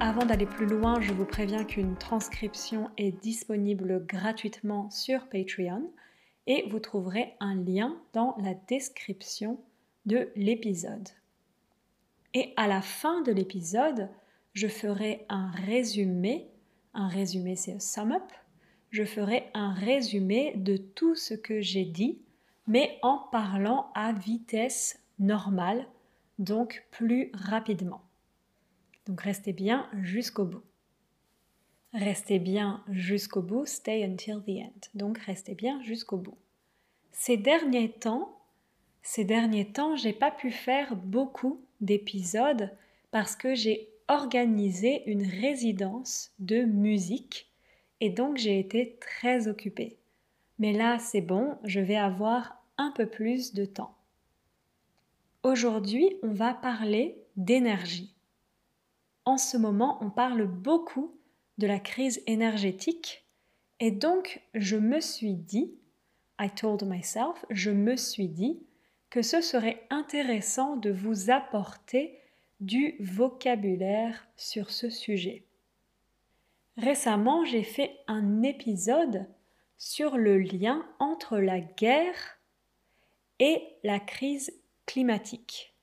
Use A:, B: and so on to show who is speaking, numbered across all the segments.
A: avant d'aller plus loin, je vous préviens qu'une transcription est disponible gratuitement sur Patreon et vous trouverez un lien dans la description de l'épisode. Et à la fin de l'épisode, je ferai un résumé, un résumé c'est un sum up, je ferai un résumé de tout ce que j'ai dit, mais en parlant à vitesse normale, donc plus rapidement. Donc restez bien jusqu'au bout. Restez bien jusqu'au bout, stay until the end. Donc restez bien jusqu'au bout. Ces derniers temps, ces derniers temps, j'ai pas pu faire beaucoup d'épisodes parce que j'ai organisé une résidence de musique et donc j'ai été très occupée. Mais là, c'est bon, je vais avoir un peu plus de temps. Aujourd'hui, on va parler d'énergie. En ce moment, on parle beaucoup de la crise énergétique et donc je me suis dit, I told myself, je me suis dit que ce serait intéressant de vous apporter du vocabulaire sur ce sujet. Récemment, j'ai fait un épisode sur le lien entre la guerre et la crise climatique.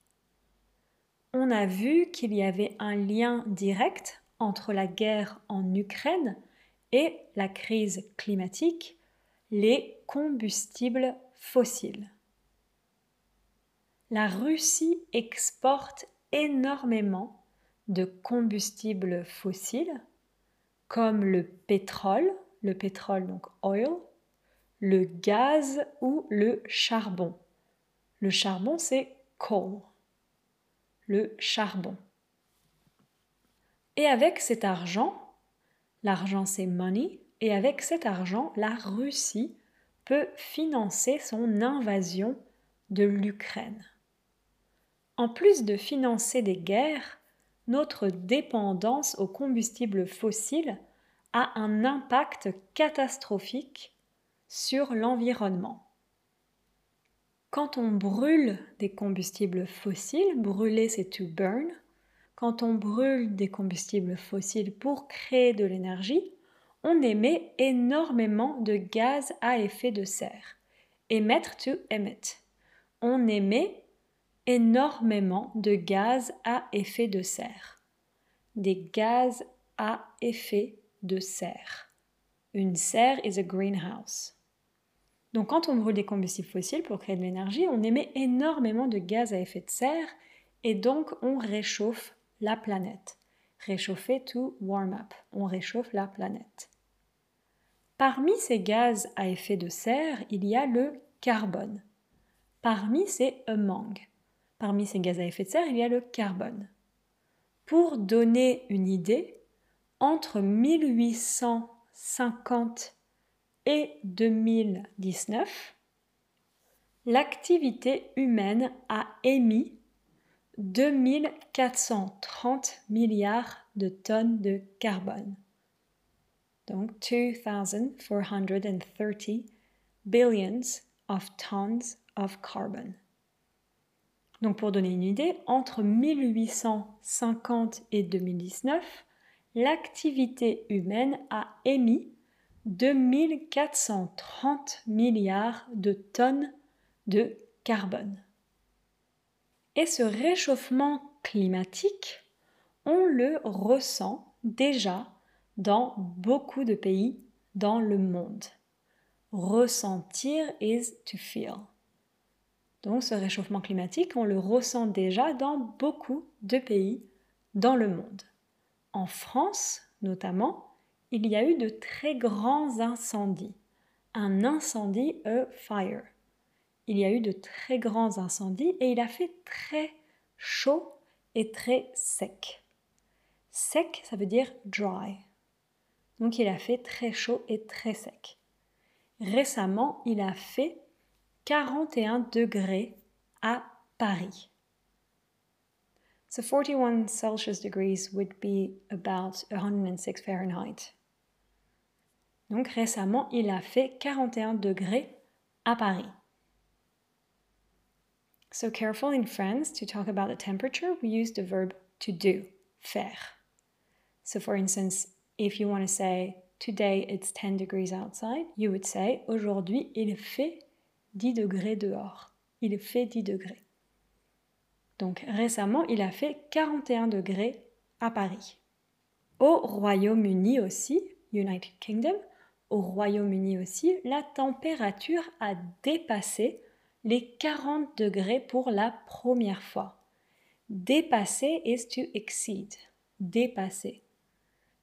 A: On a vu qu'il y avait un lien direct entre la guerre en Ukraine et la crise climatique, les combustibles fossiles. La Russie exporte énormément de combustibles fossiles comme le pétrole, le pétrole donc oil, le gaz ou le charbon. Le charbon c'est coal, le charbon. Et avec cet argent, l'argent c'est money, et avec cet argent, la Russie peut financer son invasion de l'Ukraine. En plus de financer des guerres, notre dépendance aux combustibles fossiles a un impact catastrophique sur l'environnement. Quand on brûle des combustibles fossiles, brûler c'est to burn, quand on brûle des combustibles fossiles pour créer de l'énergie, on émet énormément de gaz à effet de serre. Émettre to emit. On émet énormément de gaz à effet de serre. Des gaz à effet de serre. Une serre is a greenhouse. Donc quand on brûle des combustibles fossiles pour créer de l'énergie, on émet énormément de gaz à effet de serre et donc on réchauffe la planète. Réchauffer to warm up. On réchauffe la planète. Parmi ces gaz à effet de serre, il y a le carbone. Parmi ces among. Parmi ces gaz à effet de serre, il y a le carbone. Pour donner une idée, entre 1850 et 2019, l'activité humaine a émis 2430 milliards de tonnes de carbone. Donc 2430 billions of tons of carbon. Donc pour donner une idée, entre 1850 et 2019, l'activité humaine a émis 2430 milliards de tonnes de carbone. Et ce réchauffement climatique, on le ressent déjà dans beaucoup de pays dans le monde. Ressentir is to feel. Donc ce réchauffement climatique, on le ressent déjà dans beaucoup de pays dans le monde. En France, notamment, il y a eu de très grands incendies. Un incendie, a fire. Il y a eu de très grands incendies et il a fait très chaud et très sec. Sec, ça veut dire dry. Donc il a fait très chaud et très sec. Récemment, il a fait 41 degrés à Paris. So 41 Celsius degrees would be about 106 Fahrenheit. Donc récemment, il a fait 41 degrés à Paris. So careful in France to talk about the temperature, we use the verb to do, faire. So, for instance, if you want to say today it's 10 degrees outside, you would say aujourd'hui il fait 10 degrés dehors. Il fait 10 degrés. Donc récemment, il a fait 41 degrés à Paris. Au Royaume-Uni aussi, United Kingdom, au Royaume-Uni aussi, la température a dépassé les 40 degrés pour la première fois. Dépasser is to exceed. Dépasser.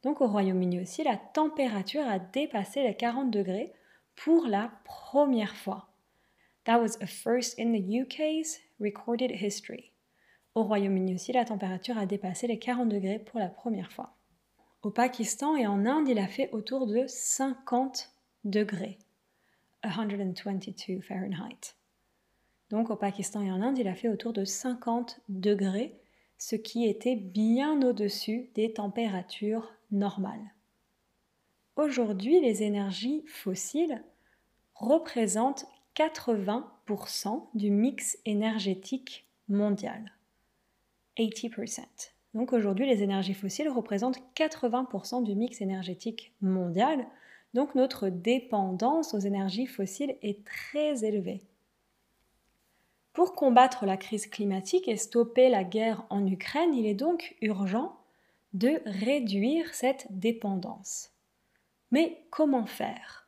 A: Donc au Royaume-Uni aussi, la température a dépassé les 40 degrés pour la première fois. That was a first in the UK's recorded history. Au Royaume-Uni aussi, la température a dépassé les 40 degrés pour la première fois. Au Pakistan et en Inde, il a fait autour de 50 degrés. 122 Fahrenheit. Donc au Pakistan et en Inde, il a fait autour de 50 degrés, ce qui était bien au-dessus des températures normales. Aujourd'hui, les énergies fossiles représentent 80% du mix énergétique mondial. 80%. Donc aujourd'hui, les énergies fossiles représentent 80% du mix énergétique mondial. Donc notre dépendance aux énergies fossiles est très élevée. Pour combattre la crise climatique et stopper la guerre en Ukraine, il est donc urgent de réduire cette dépendance. Mais comment faire?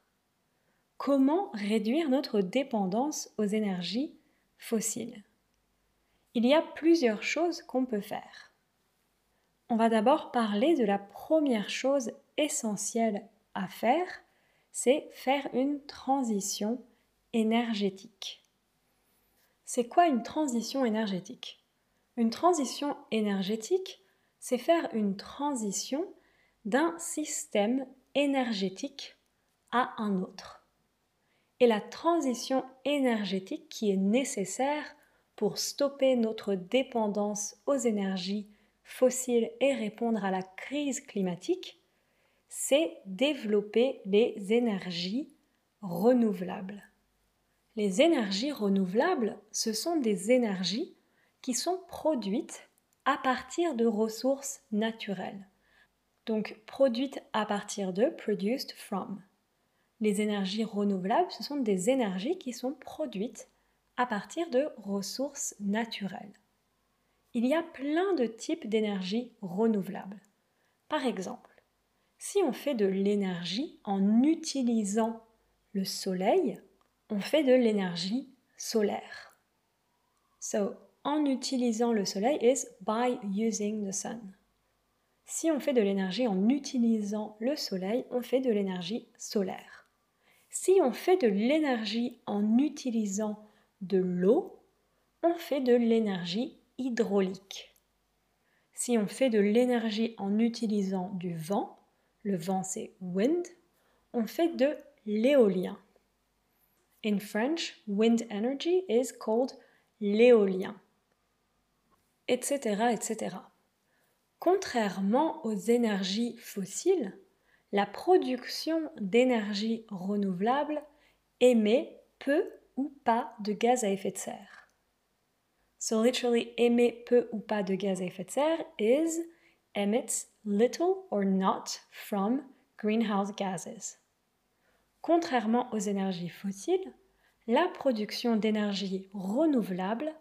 A: Comment réduire notre dépendance aux énergies fossiles? Il y a plusieurs choses qu'on peut faire. On va d'abord parler de la première chose essentielle à faire, c'est faire une transition énergétique. C'est quoi une transition énergétique? Une transition énergétique, c'est faire une transition d'un système énergétique à un autre. Et la transition énergétique qui est nécessaire pour stopper notre dépendance aux énergies fossiles et répondre à la crise climatique, c'est développer les énergies renouvelables. Les énergies renouvelables, ce sont des énergies qui sont produites à partir de ressources naturelles. Donc produites à partir de produced from. Les énergies renouvelables, ce sont des énergies qui sont produites à partir de ressources naturelles. Il y a plein de types d'énergie renouvelables. Par exemple, si on fait de l'énergie en utilisant le soleil, on fait de l'énergie solaire. So, en utilisant le soleil is by using the sun. Si on fait de l'énergie en utilisant le soleil, on fait de l'énergie solaire. Si on fait de l'énergie en utilisant de l'eau, on fait de l'énergie hydraulique. Si on fait de l'énergie en utilisant du vent, le vent c'est wind, on fait de l'éolien. In French, wind energy is called l'éolien, etc., etc. Contrairement aux énergies fossiles, la production d'énergie renouvelable émet peu ou pas de gaz à effet de serre. So literally émet peu ou pas de gaz à effet de serre is emits little or not from greenhouse gases. Contrairement aux énergies fossiles, la production d'énergie renouvelable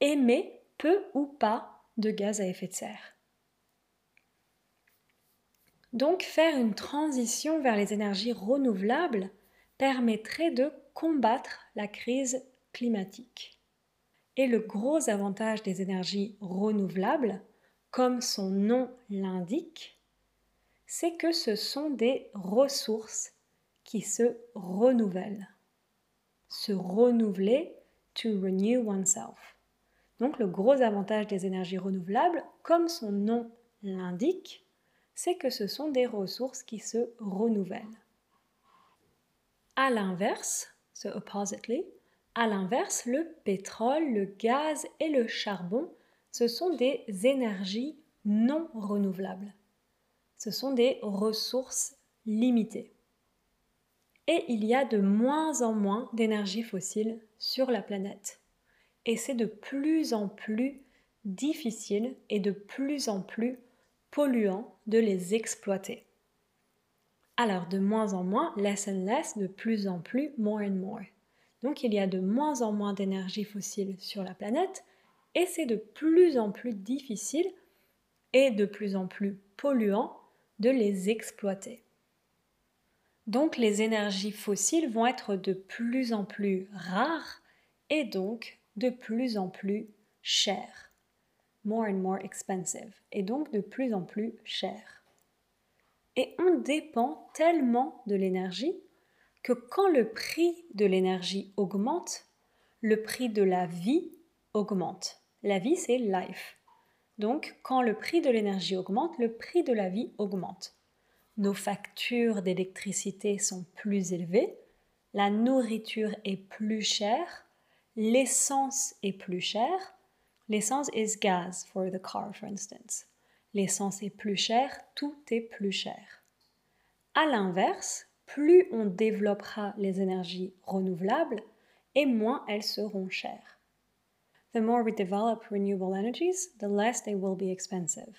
A: émet peu ou pas de gaz à effet de serre. Donc faire une transition vers les énergies renouvelables permettrait de combattre la crise climatique. Et le gros avantage des énergies renouvelables, comme son nom l'indique, c'est que ce sont des ressources qui se renouvellent. Se renouveler, to renew oneself. Donc le gros avantage des énergies renouvelables, comme son nom l'indique, c'est que ce sont des ressources qui se renouvellent. À l'inverse, so oppositely, à l'inverse, le pétrole, le gaz et le charbon, ce sont des énergies non renouvelables. Ce sont des ressources limitées et il y a de moins en moins d'énergie fossile sur la planète. Et c'est de plus en plus difficile et de plus en plus polluant de les exploiter. Alors de moins en moins, less and less, de plus en plus, more and more. Donc il y a de moins en moins d'énergie fossile sur la planète et c'est de plus en plus difficile et de plus en plus polluant de les exploiter. Donc les énergies fossiles vont être de plus en plus rares et donc de plus en plus chères. More and more expensive. Et donc de plus en plus chères. Et on dépend tellement de l'énergie que quand le prix de l'énergie augmente, le prix de la vie augmente. La vie, c'est life. Donc, quand le prix de l'énergie augmente, le prix de la vie augmente. Nos factures d'électricité sont plus élevées, la nourriture est plus chère, l'essence est plus chère. L'essence is gas for the car, for instance. L'essence est plus chère, tout est plus cher. À l'inverse, plus on développera les énergies renouvelables et moins elles seront chères. The more we develop renewable energies, the less they will be expensive.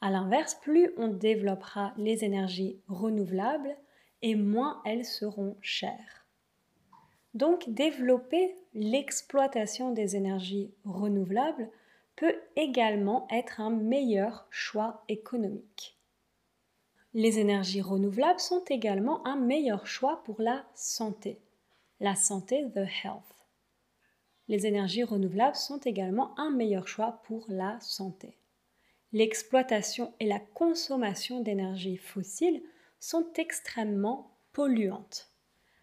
A: À l'inverse, plus on développera les énergies renouvelables et moins elles seront chères. Donc développer l'exploitation des énergies renouvelables peut également être un meilleur choix économique. Les énergies renouvelables sont également un meilleur choix pour la santé. La santé, the health. Les énergies renouvelables sont également un meilleur choix pour la santé. L'exploitation et la consommation d'énergie fossile sont extrêmement polluantes.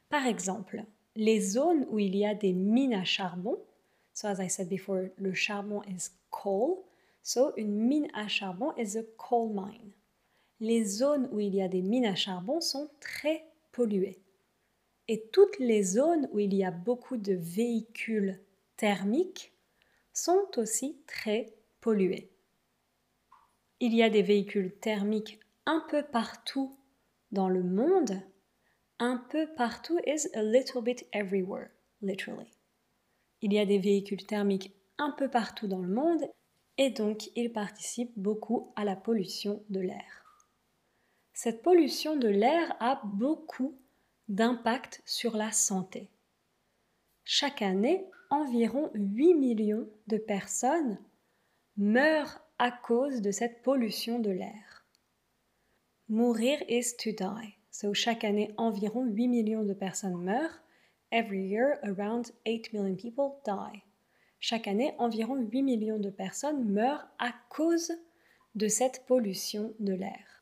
A: Par exemple, les zones où il y a des mines à charbon, so as I said before, le charbon is coal, so une mine à charbon is a coal mine les zones où il y a des mines à charbon sont très polluées. Et toutes les zones où il y a beaucoup de véhicules thermiques sont aussi très polluées. Il y a des véhicules thermiques un peu partout dans le monde. Un peu partout is a little bit everywhere, literally. Il y a des véhicules thermiques un peu partout dans le monde et donc ils participent beaucoup à la pollution de l'air cette pollution de l'air a beaucoup d'impact sur la santé. Chaque année, environ 8 millions de personnes meurent à cause de cette pollution de l'air. Mourir is to die. So chaque année, environ 8 millions de personnes meurent. Every year, around 8 million people die. Chaque année, environ 8 millions de personnes meurent à cause de cette pollution de l'air.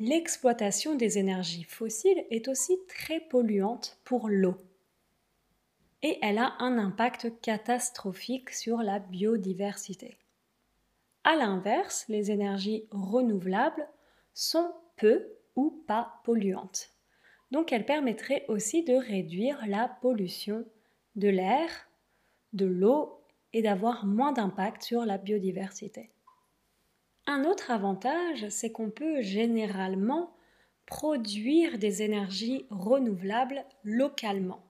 A: L'exploitation des énergies fossiles est aussi très polluante pour l'eau. Et elle a un impact catastrophique sur la biodiversité. A l'inverse, les énergies renouvelables sont peu ou pas polluantes. Donc elles permettraient aussi de réduire la pollution de l'air, de l'eau et d'avoir moins d'impact sur la biodiversité. Un autre avantage, c'est qu'on peut généralement produire des énergies renouvelables localement.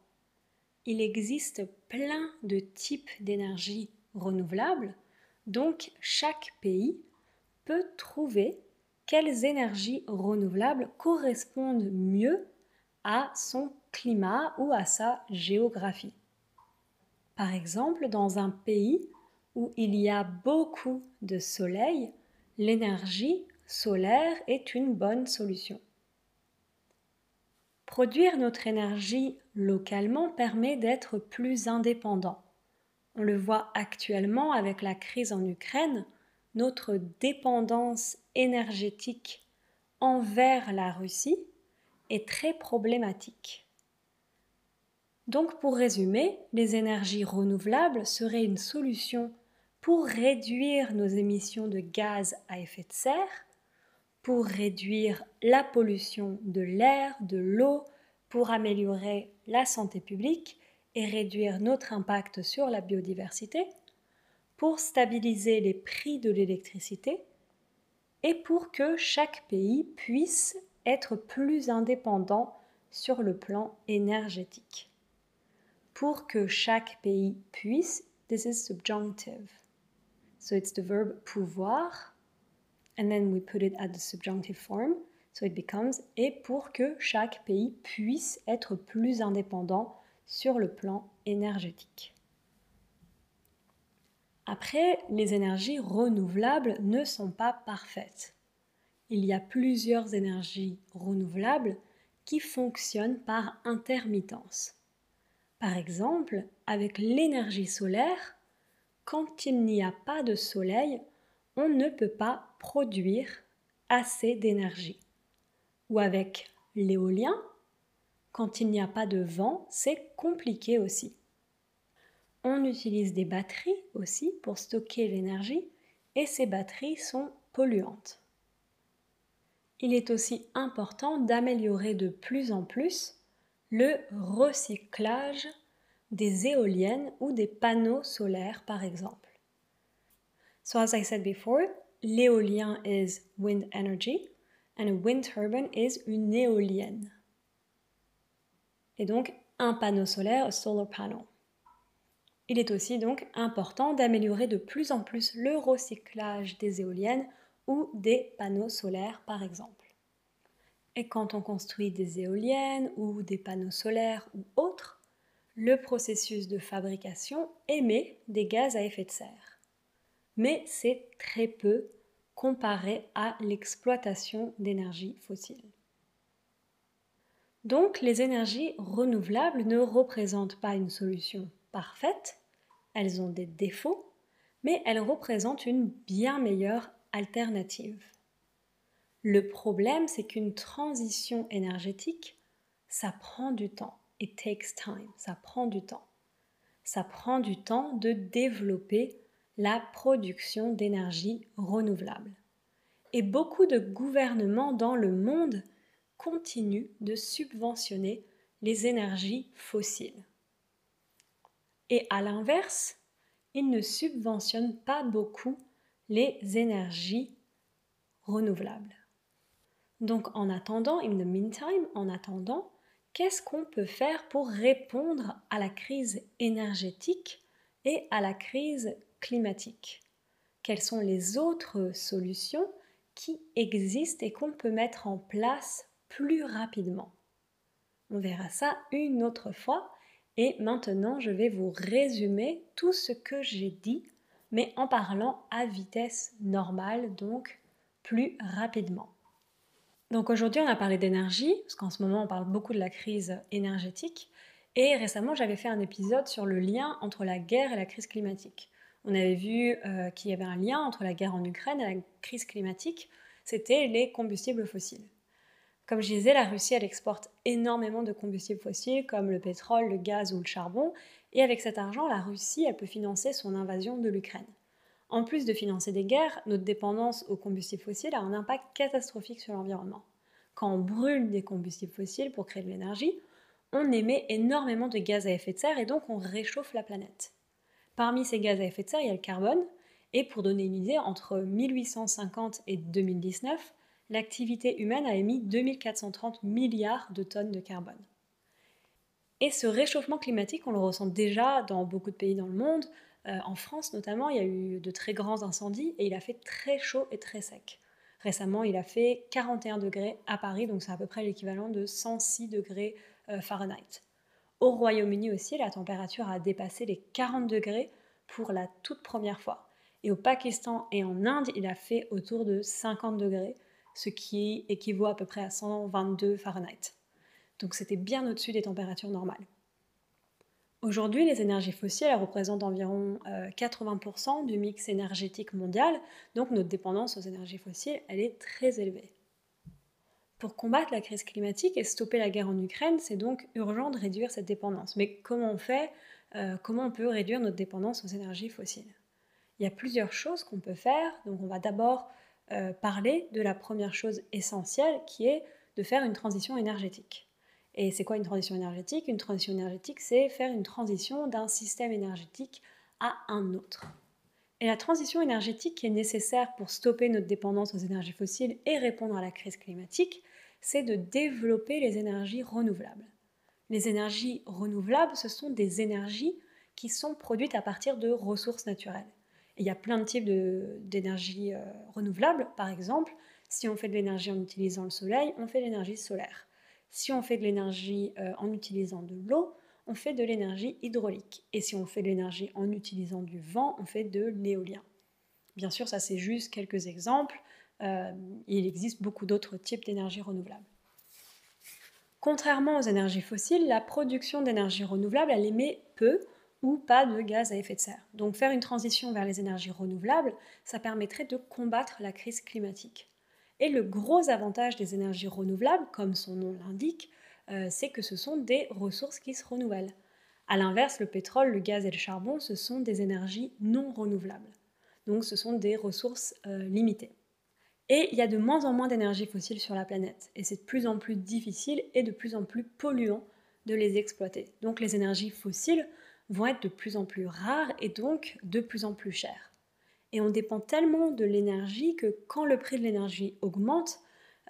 A: Il existe plein de types d'énergie renouvelables, donc chaque pays peut trouver quelles énergies renouvelables correspondent mieux à son climat ou à sa géographie. Par exemple, dans un pays où il y a beaucoup de soleil, l'énergie solaire est une bonne solution. Produire notre énergie localement permet d'être plus indépendant. On le voit actuellement avec la crise en Ukraine, notre dépendance énergétique envers la Russie est très problématique. Donc pour résumer, les énergies renouvelables seraient une solution pour réduire nos émissions de gaz à effet de serre, pour réduire la pollution de l'air, de l'eau, pour améliorer la santé publique et réduire notre impact sur la biodiversité, pour stabiliser les prix de l'électricité et pour que chaque pays puisse être plus indépendant sur le plan énergétique. Pour que chaque pays puisse, this is subjunctive. So it's the verb pouvoir. and then we put it at the subjunctive form, so it becomes et pour que chaque pays puisse être plus indépendant sur le plan énergétique. Après, les énergies renouvelables ne sont pas parfaites. Il y a plusieurs énergies renouvelables qui fonctionnent par intermittence. Par exemple, avec l'énergie solaire, quand il n'y a pas de soleil, on ne peut pas produire assez d'énergie. Ou avec l'éolien, quand il n'y a pas de vent, c'est compliqué aussi. On utilise des batteries aussi pour stocker l'énergie et ces batteries sont polluantes. Il est aussi important d'améliorer de plus en plus le recyclage des éoliennes ou des panneaux solaires par exemple. So as I said before, l'éolien is wind energy and a wind turbine is une éolienne. Et donc un panneau solaire, a solar panel. Il est aussi donc important d'améliorer de plus en plus le recyclage des éoliennes ou des panneaux solaires par exemple. Et quand on construit des éoliennes ou des panneaux solaires ou autres, le processus de fabrication émet des gaz à effet de serre. Mais c'est très peu comparé à l'exploitation d'énergie fossile. Donc les énergies renouvelables ne représentent pas une solution parfaite, elles ont des défauts, mais elles représentent une bien meilleure alternative. Le problème, c'est qu'une transition énergétique, ça prend du temps. It takes time, ça prend du temps. Ça prend du temps de développer la production d'énergie renouvelable. Et beaucoup de gouvernements dans le monde continuent de subventionner les énergies fossiles. Et à l'inverse, ils ne subventionnent pas beaucoup les énergies renouvelables. Donc en attendant, in the meantime, en attendant, qu'est-ce qu'on peut faire pour répondre à la crise énergétique et à la crise climatique? Quelles sont les autres solutions qui existent et qu'on peut mettre en place plus rapidement? On verra ça une autre fois. Et maintenant, je vais vous résumer tout ce que j'ai dit, mais en parlant à vitesse normale, donc plus rapidement. Donc aujourd'hui, on a parlé d'énergie, parce qu'en ce moment, on parle beaucoup de la crise énergétique. Et récemment, j'avais fait un épisode sur le lien entre la guerre et la crise climatique. On avait vu euh, qu'il y avait un lien entre la guerre en Ukraine et la crise climatique. C'était les combustibles fossiles. Comme je disais, la Russie, elle exporte énormément de combustibles fossiles comme le pétrole, le gaz ou le charbon. Et avec cet argent, la Russie, peut financer son invasion de l'Ukraine. En plus de financer des guerres, notre dépendance aux combustibles fossiles a un impact catastrophique sur l'environnement. Quand on brûle des combustibles fossiles pour créer de l'énergie, on émet énormément de gaz à effet de serre et donc on réchauffe la planète. Parmi ces gaz à effet de serre, il y a le carbone, et pour donner une idée, entre 1850 et 2019, l'activité humaine a émis 2430 milliards de tonnes de carbone. Et ce réchauffement climatique, on le ressent déjà dans beaucoup de pays dans le monde. Euh, en France notamment, il y a eu de très grands incendies et il a fait très chaud et très sec. Récemment, il a fait 41 degrés à Paris, donc c'est à peu près l'équivalent de 106 degrés euh, Fahrenheit. Au Royaume-Uni aussi, la température a dépassé les 40 degrés pour la toute première fois. Et au Pakistan et en Inde, il a fait autour de 50 degrés, ce qui équivaut à peu près à 122 Fahrenheit. Donc c'était bien au-dessus des températures normales. Aujourd'hui, les énergies fossiles représentent environ 80% euh, du mix énergétique mondial, donc notre dépendance aux énergies fossiles, est très élevée. Pour combattre la crise climatique et stopper la guerre en Ukraine, c'est donc urgent de réduire cette dépendance. Mais comment on fait euh, Comment on peut réduire notre dépendance aux énergies fossiles? Il y a plusieurs choses qu'on peut faire. Donc on va d'abord euh, parler de la première chose essentielle qui est de faire une transition énergétique. Et c'est quoi une transition énergétique? Une transition énergétique, c'est faire une transition d'un système énergétique à un autre. Et la transition énergétique qui est nécessaire pour stopper notre dépendance aux énergies fossiles et répondre à la crise climatique, c'est de développer les énergies renouvelables. Les énergies renouvelables, ce sont des énergies qui sont produites à partir de ressources naturelles. Il y a plein de types d'énergie euh, renouvelable. Par exemple, si on fait de l'énergie en utilisant le soleil, on fait de l'énergie solaire. Si on fait de l'énergie euh, en utilisant de l'eau, on fait de l'énergie hydraulique. Et si on fait de l'énergie en utilisant du vent, on fait de l'éolien. Bien sûr, ça c'est juste quelques exemples. Euh, il existe beaucoup d'autres types d'énergie renouvelable. Contrairement aux énergies fossiles, la production d'énergie renouvelable, elle émet peu ou pas de gaz à effet de serre. Donc faire une transition vers les énergies renouvelables, ça permettrait de combattre la crise climatique. Et le gros avantage des énergies renouvelables, comme son nom l'indique, euh, c'est que ce sont des ressources qui se renouvellent. A l'inverse, le pétrole, le gaz et le charbon, ce sont des énergies non renouvelables. Donc ce sont des ressources euh, limitées. Et il y a de moins en moins d'énergie fossile sur la planète. Et c'est de plus en plus difficile et de plus en plus polluant de les exploiter. Donc les énergies fossiles vont être de plus en plus rares et donc de plus en plus chères. Et on dépend tellement de l'énergie que quand le prix de l'énergie augmente,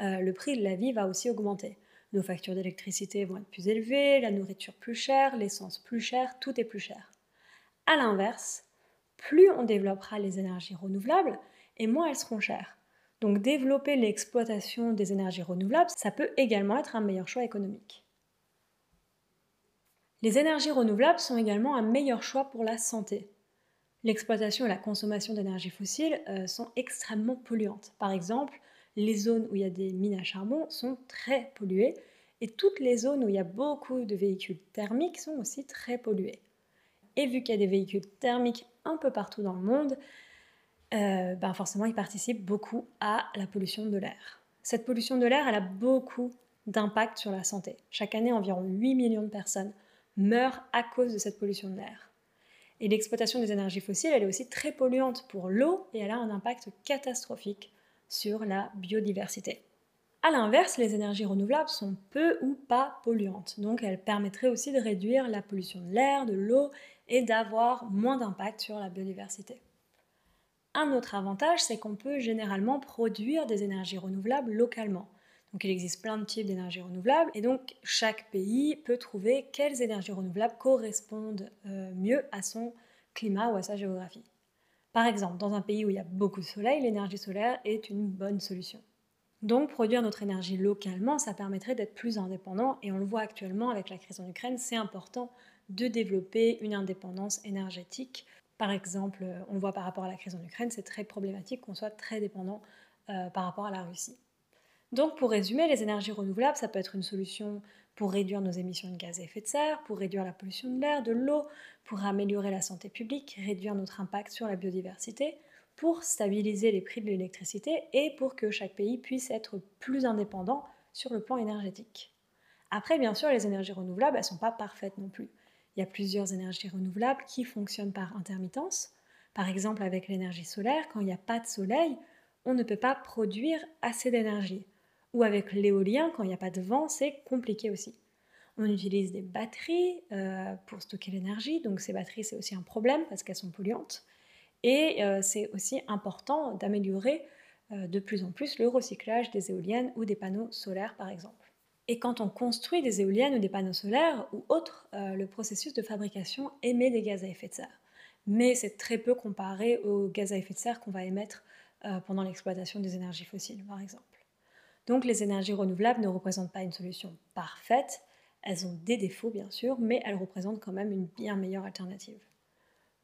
A: euh, le prix de la vie va aussi augmenter. Nos factures d'électricité vont être plus élevées, la nourriture plus chère, l'essence plus chère, tout est plus cher. A l'inverse, plus on développera les énergies renouvelables et moins elles seront chères. Donc développer l'exploitation des énergies renouvelables, ça peut également être un meilleur choix économique. Les énergies renouvelables sont également un meilleur choix pour la santé. L'exploitation et la consommation d'énergie fossile euh, sont extrêmement polluantes. Par exemple, les zones où il y a des mines à charbon sont très polluées et toutes les zones où il y a beaucoup de véhicules thermiques sont aussi très polluées. Et vu qu'il y a des véhicules thermiques un peu partout dans le monde, euh, ben forcément, ils participent beaucoup à la pollution de l'air. Cette pollution de l'air, elle a beaucoup d'impact sur la santé. Chaque année, environ 8 millions de personnes meurent à cause de cette pollution de l'air. Et l'exploitation des énergies fossiles, elle est aussi très polluante pour l'eau et elle a un impact catastrophique sur la biodiversité. A l'inverse, les énergies renouvelables sont peu ou pas polluantes, donc elles permettraient aussi de réduire la pollution de l'air, de l'eau et d'avoir moins d'impact sur la biodiversité. Un autre avantage, c'est qu'on peut généralement produire des énergies renouvelables localement. Donc il existe plein de types d'énergies renouvelables et donc chaque pays peut trouver quelles énergies renouvelables correspondent euh, mieux à son climat ou à sa géographie. Par exemple, dans un pays où il y a beaucoup de soleil, l'énergie solaire est une bonne solution. Donc produire notre énergie localement, ça permettrait d'être plus indépendant et on le voit actuellement avec la crise en Ukraine, c'est important de développer une indépendance énergétique par exemple, on le voit par rapport à la crise en Ukraine, c'est très problématique qu'on soit très dépendant euh, par rapport à la Russie. Donc pour résumer, les énergies renouvelables, ça peut être une solution pour réduire nos émissions de gaz à effet de serre, pour réduire la pollution de l'air, de l'eau, pour améliorer la santé publique, réduire notre impact sur la biodiversité, pour stabiliser les prix de l'électricité et pour que chaque pays puisse être plus indépendant sur le plan énergétique. Après, bien sûr, les énergies renouvelables, elles ne sont pas parfaites non plus. Il y a plusieurs énergies renouvelables qui fonctionnent par intermittence. Par exemple, avec l'énergie solaire, quand il n'y a pas de soleil, on ne peut pas produire assez d'énergie. Ou avec l'éolien, quand il n'y a pas de vent, c'est compliqué aussi. On utilise des batteries euh, pour stocker l'énergie, donc ces batteries, c'est aussi un problème parce qu'elles sont polluantes. Et euh, c'est aussi important d'améliorer euh, de plus en plus le recyclage des éoliennes ou des panneaux solaires, par exemple. Et quand on construit des éoliennes ou des panneaux solaires ou autres, le processus de fabrication émet des gaz à effet de serre. Mais c'est très peu comparé aux gaz à effet de serre qu'on va émettre pendant l'exploitation des énergies fossiles, par exemple. Donc les énergies renouvelables ne représentent pas une solution parfaite, elles ont des défauts bien sûr, mais elles représentent quand même une bien meilleure alternative.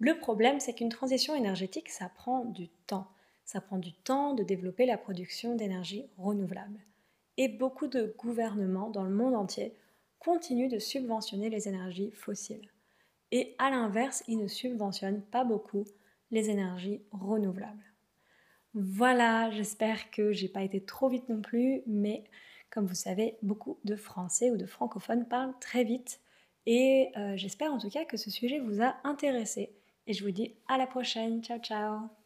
A: Le problème, c'est qu'une transition énergétique, ça prend du temps. Ça prend du temps de développer la production d'énergie renouvelable et beaucoup de gouvernements dans le monde entier continuent de subventionner les énergies fossiles. Et à l'inverse, ils ne subventionnent pas beaucoup les énergies renouvelables. Voilà, j'espère que j'ai pas été trop vite non plus, mais comme vous savez, beaucoup de Français ou de francophones parlent très vite et euh, j'espère en tout cas que ce sujet vous a intéressé. Et je vous dis à la prochaine. Ciao ciao